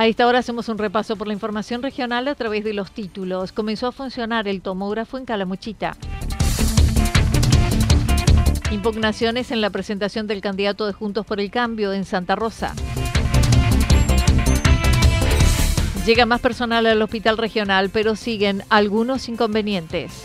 A esta hora hacemos un repaso por la información regional a través de los títulos. Comenzó a funcionar el tomógrafo en Calamuchita. Impugnaciones en la presentación del candidato de Juntos por el Cambio en Santa Rosa. Llega más personal al hospital regional, pero siguen algunos inconvenientes.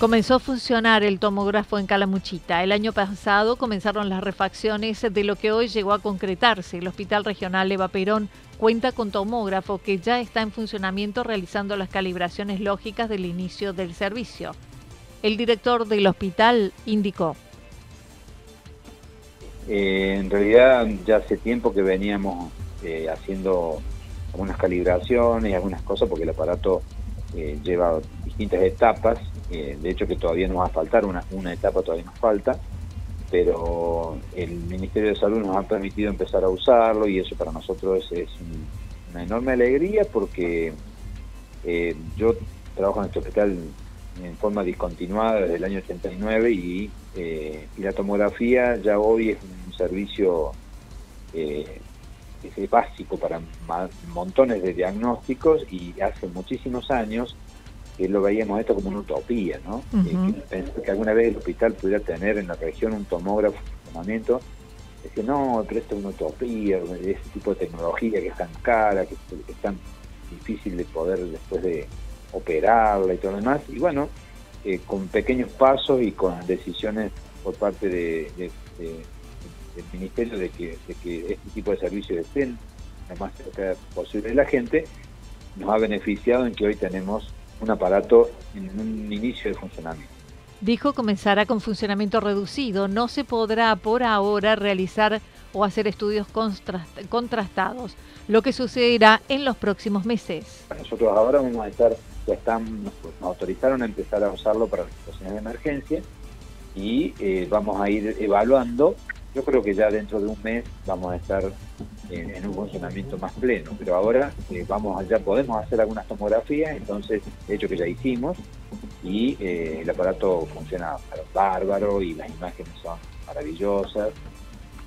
Comenzó a funcionar el tomógrafo en Calamuchita. El año pasado comenzaron las refacciones de lo que hoy llegó a concretarse. El Hospital Regional Eva Perón cuenta con tomógrafo que ya está en funcionamiento realizando las calibraciones lógicas del inicio del servicio. El director del hospital indicó. Eh, en realidad ya hace tiempo que veníamos eh, haciendo algunas calibraciones y algunas cosas porque el aparato eh, lleva distintas etapas, de hecho que todavía nos va a faltar, una, una etapa todavía nos falta, pero el Ministerio de Salud nos ha permitido empezar a usarlo y eso para nosotros es, una enorme alegría porque yo trabajo en este hospital en forma discontinuada desde el año 89 y, y la tomografía ya hoy es un servicio eh, es básico para montones de diagnósticos y hace muchísimos años que lo veíamos esto como una utopía, ¿no? Eh, que, alguna vez el hospital pudiera tener en la región un tomógrafo de funcionamiento, decía, no, pero esto es una utopía, ese tipo de tecnología que es tan cara, que, es tan difícil de poder después de operarla y todo lo demás, y bueno, eh, con pequeños pasos y con decisiones por parte de del Ministerio de que, este tipo de servicios estén lo más cerca posible de la gente, nos ha beneficiado en que hoy tenemos un aparato en un inicio de funcionamiento. Dijo comenzará con funcionamiento reducido. No se podrá por ahora realizar o hacer estudios contrastados, lo que sucederá en los próximos meses. Nosotros ahora vamos a estar, ya están, nos, autorizaron a empezar a usarlo para las situaciones de emergencia y eh, vamos a ir evaluando yo creo que ya dentro de un mes vamos a estar en, un funcionamiento más pleno, pero ahora eh, vamos ya podemos hacer algunas tomografías, entonces de hecho que ya hicimos y eh, el aparato funciona bárbaro y las imágenes son maravillosas.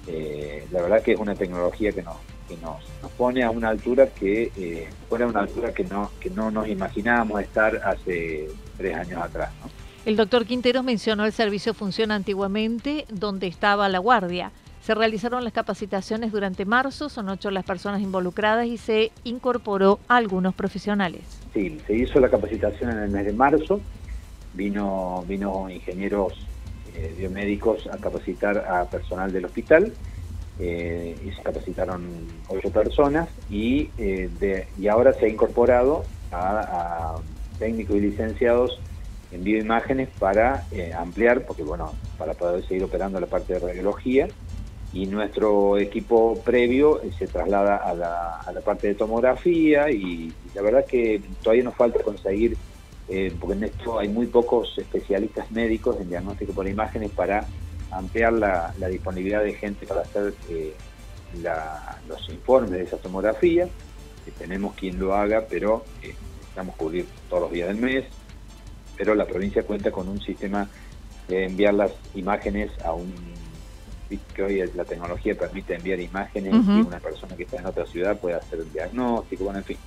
Eh, la verdad que es una tecnología que nos, que nos, nos pone a una altura que pone una altura que no que no nos imaginábamos estar hace tres años atrás. ¿no? El doctor Quinteros mencionó el servicio funciona antiguamente donde estaba la guardia. Se realizaron las capacitaciones durante marzo, son ocho las personas involucradas y se incorporó a algunos profesionales. Sí, se hizo la capacitación en el mes de marzo, vino, vino ingenieros eh, biomédicos a capacitar a personal del hospital. Eh, y se capacitaron ocho personas y, eh, y ahora se ha incorporado a, técnicos y licenciados envío imágenes para eh, ampliar, porque bueno, para poder seguir operando la parte de radiología y nuestro equipo previo eh, se traslada a la, a la, parte de tomografía y, la verdad que todavía nos falta conseguir eh, porque en esto hay muy pocos especialistas médicos en diagnóstico por imágenes para ampliar la, disponibilidad de gente para hacer eh, los informes de esa tomografía, que tenemos quien lo haga, pero eh, necesitamos cubrir todos los días del mes, pero la provincia cuenta con un sistema de enviar las imágenes a un que hoy la tecnología permite enviar imágenes y una persona que está en otra ciudad puede hacer el diagnóstico, bueno, en fin.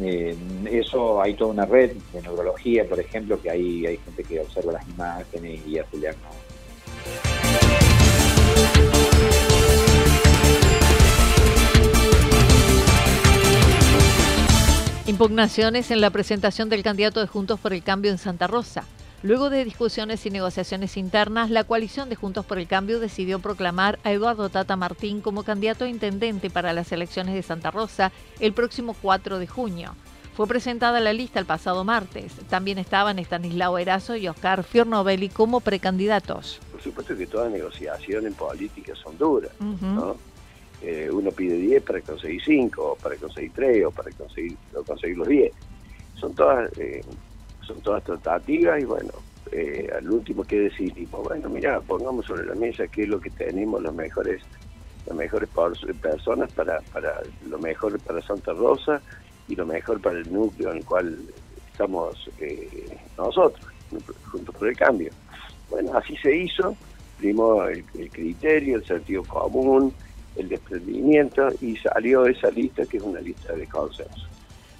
Eh, eso hay toda una red de neurología, por ejemplo, que ahí hay gente que observa las imágenes y hace el diagnóstico. Impugnaciones en la presentación del candidato de Juntos por el Cambio en Santa Rosa. Luego de discusiones y negociaciones internas, la coalición de Juntos por el Cambio decidió proclamar a Eduardo Tata Martín como candidato a intendente para las elecciones de Santa Rosa el próximo 4 de junio. Fue presentada la lista el pasado martes. También estaban Estanislao Erazo y Oscar Fiornovelli como precandidatos. Por supuesto que toda negociación en política son duras, ¿no? Eh, uno pide 10 para conseguir 5, o para conseguir 3, o para conseguir, conseguir los 10. Son todas, eh, son todas tratativas y bueno, eh, al último que decidimos, bueno, mira, pongamos sobre la mesa qué es lo que tenemos, los mejores las mejores personas para, para lo mejor para Santa Rosa y lo mejor para el núcleo en el cual estamos nosotros, juntos por el cambio. Bueno, así se hizo, dimos el criterio, el sentido común, el desprendimiento y salió esa lista que es una lista de consenso.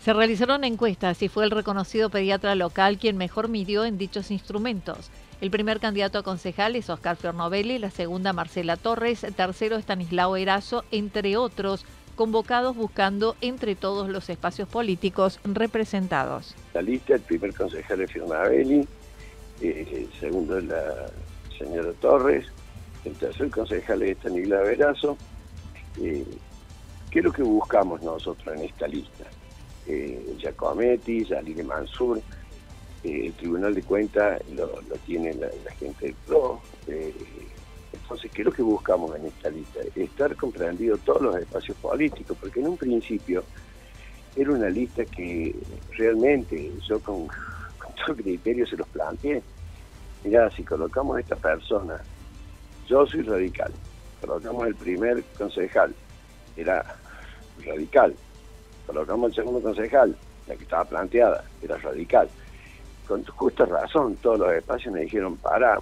Se realizaron encuestas y fue el reconocido pediatra local quien mejor midió en dichos instrumentos. El primer candidato a concejal es Oscar Fiornovelli, la segunda Marcela Torres, tercero Estanislao Erazo, entre otros, convocados buscando entre todos los espacios políticos representados. La lista, el primer concejal es Fiornovelli, eh, el segundo es la señora Torres, el tercer concejal es Estanislao Erazo, eh, ¿Qué es lo que buscamos nosotros en esta lista? Eh, Giacometti, Yaline Mansur, eh, el Tribunal de Cuentas lo, tiene la, gente del PRO. Eh, entonces, ¿qué es lo que buscamos en esta lista? Estar comprendido todos los espacios políticos, porque en un principio era una lista que realmente yo con, con todo criterio se los planteé. Mirá, si colocamos a esta persona, yo soy radical, colocamos el primer concejal, era radical, colocamos el segundo concejal, la que estaba planteada, era radical. Con justa razón, todos los espacios me dijeron, para,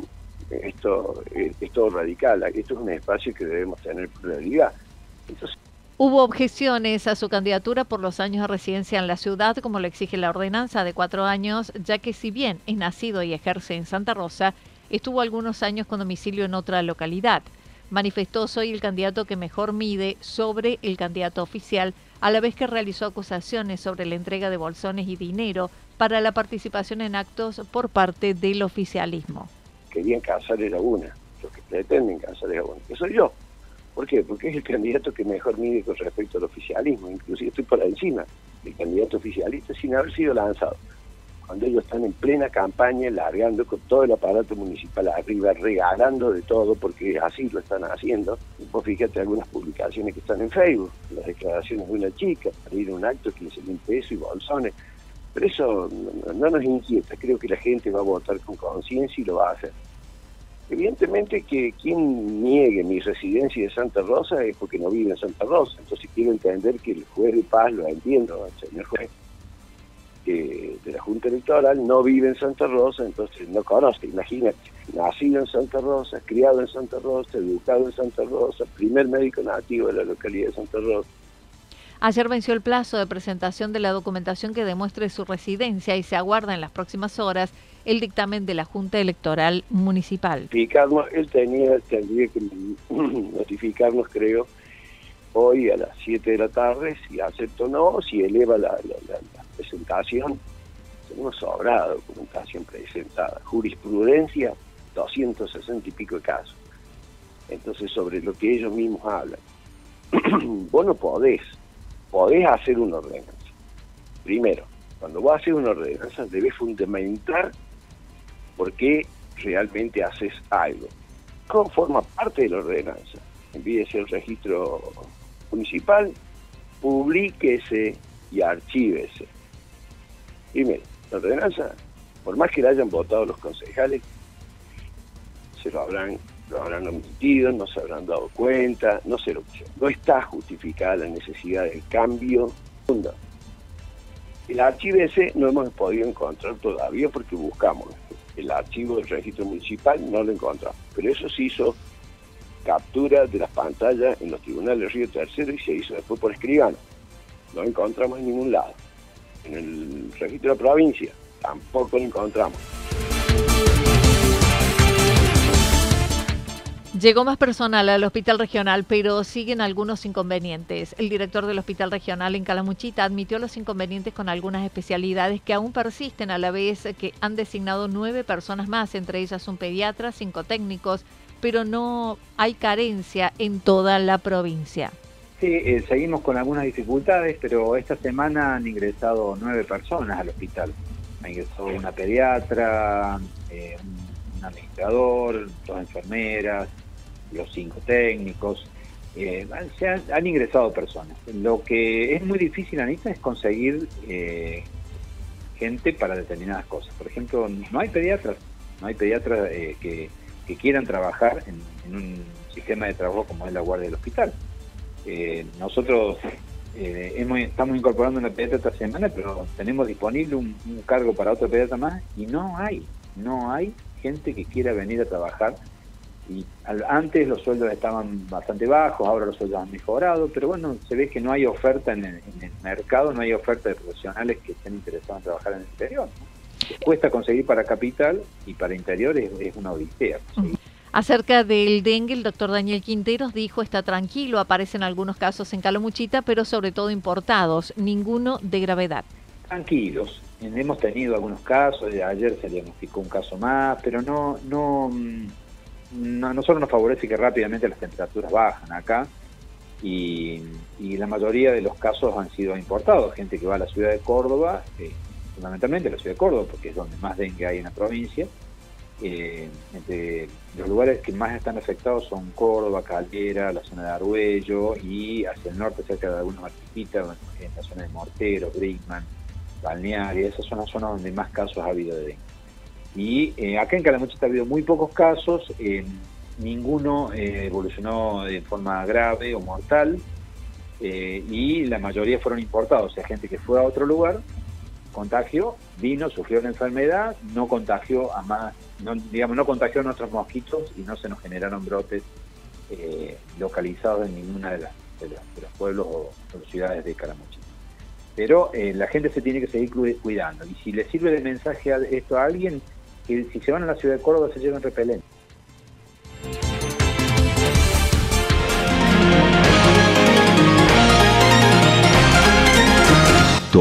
esto es, todo radical, esto es un espacio que debemos tener prioridad. Hubo objeciones a su candidatura por los años de residencia en la ciudad, como lo exige la ordenanza de cuatro años, ya que si bien es nacido y ejerce en Santa Rosa, estuvo algunos años con domicilio en otra localidad manifestó soy el candidato que mejor mide sobre el candidato oficial, a la vez que realizó acusaciones sobre la entrega de bolsones y dinero para la participación en actos por parte del oficialismo. Querían casar era una, los que pretenden casar era una, que soy yo. ¿Por qué? Porque es el candidato que mejor mide con respecto al oficialismo, inclusive estoy por encima del candidato oficialista sin haber sido lanzado cuando ellos están en plena campaña, largando con todo el aparato municipal arriba, regalando de todo, porque así lo están haciendo. Pues fíjate algunas publicaciones que están en Facebook, las declaraciones de una chica para ir a un acto, 15 mil pesos y bolsones. Pero eso no, nos inquieta, creo que la gente va a votar con conciencia y lo va a hacer. Evidentemente que quien niegue mi residencia de Santa Rosa es porque no vive en Santa Rosa, entonces quiero entender que el juez de paz lo entiendo, señor juez de la Junta Electoral no vive en Santa Rosa, entonces no conoce, imagínate, nacido en Santa Rosa, criado en Santa Rosa, educado en Santa Rosa, primer médico nativo de la localidad de Santa Rosa. Ayer venció el plazo de presentación de la documentación que demuestre su residencia y se aguarda en las próximas horas el dictamen de la Junta Electoral Municipal. él tenía, tendría que notificarnos, creo, hoy a las 7 de la tarde, si acepta o no, si eleva la, presentación, tenemos sobrada documentación presentada. Jurisprudencia, 260 y pico de casos. Entonces, sobre lo que ellos mismos hablan. vos no podés, podés hacer una ordenanza. Primero, cuando vos haces una ordenanza, debes fundamentar por qué realmente haces algo. ¿Cómo forma parte de la ordenanza? Envíese el registro municipal, publíquese y archívese. Primero. La ordenanza, por más que la hayan votado los concejales, se lo habrán, lo habrán omitido, no se habrán dado cuenta, no sé lo No está justificada la necesidad del cambio. El archivo ese no hemos podido encontrar todavía porque buscamos el archivo del registro municipal, no lo encontramos. Pero eso se hizo captura de las pantallas en los tribunales de Río Tercero y se hizo después por escribano. No encontramos en ningún lado. En el registro de provincia tampoco lo encontramos. Llegó más personal al hospital regional, pero siguen algunos inconvenientes. El director del hospital regional en Calamuchita admitió los inconvenientes con algunas especialidades que aún persisten a la vez que han designado nueve personas más, entre ellas un pediatra, cinco técnicos, pero no hay carencia en toda la provincia. Sí, eh, seguimos con algunas dificultades, pero esta semana han ingresado nueve personas al hospital. Ha ingresado una pediatra, eh, un administrador, dos enfermeras, los cinco técnicos, eh, se han, ingresado personas. Lo que es muy difícil, Anita, es conseguir eh, gente para determinadas cosas. Por ejemplo, no hay pediatras, no hay pediatras eh, que, quieran trabajar en, un sistema de trabajo como es la guardia del hospital. Nosotros estamos incorporando una pediatra esta semana, pero tenemos disponible un, cargo para otro pediatra más y no hay, no hay gente que quiera venir a trabajar y antes los sueldos estaban bastante bajos, ahora los sueldos han mejorado, pero bueno, se ve que no hay oferta en el, mercado, no hay oferta de profesionales que estén interesados en trabajar en el interior. Cuesta conseguir para capital y para interior es, una odisea. Acerca del dengue, el doctor Daniel Quinteros dijo está tranquilo, aparecen algunos casos en Calomuchita, pero sobre todo importados, ninguno de gravedad. Tranquilos, hemos tenido algunos casos, ayer se diagnosticó un caso más, pero no, no, mm, a nosotros nos favorece que rápidamente las temperaturas bajan acá y, la mayoría de los casos han sido importados, gente que va a la ciudad de Córdoba, eh, fundamentalmente la ciudad de Córdoba, porque es donde más dengue hay en la provincia. Eh, los lugares que más están afectados son Córdoba, Caldera, la zona de Arguello y hacia el norte, cerca de algunas marquitas, en la zona de Mortero, Brinkman, Balnearia, esas son las zonas donde más casos ha habido de dengue. Y eh, acá en Calamuchita ha habido muy pocos casos, eh, ninguno eh, evolucionó de forma grave o mortal, y la mayoría fueron importados, o sea, gente que fue a otro lugar, contagió, vino, sufrió la enfermedad, no contagió a más, no, digamos, no contagió a nuestros mosquitos y no se nos generaron brotes localizados en ninguna de, las, de, los, pueblos o, ciudades de Calamuchita. Pero la gente se tiene que seguir cuidando. Y si le sirve de mensaje esto a alguien, que si se van a la ciudad de Córdoba se llevan repelente.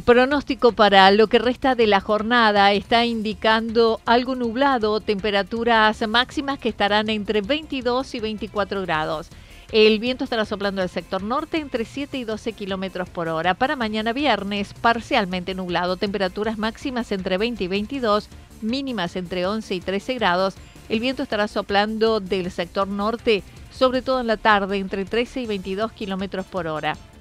El pronóstico para lo que resta de la jornada está indicando algo nublado, temperaturas máximas que estarán entre 22 y 24 grados. El viento estará soplando del sector norte entre 7 y 12 kilómetros por hora. Para mañana viernes, parcialmente nublado, temperaturas máximas entre 20 y 22, mínimas entre 11 y 13 grados. El viento estará soplando del sector norte, sobre todo en la tarde, entre 13 y 22 kilómetros por hora.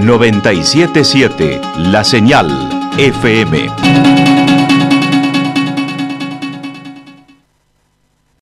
977 La Señal FM.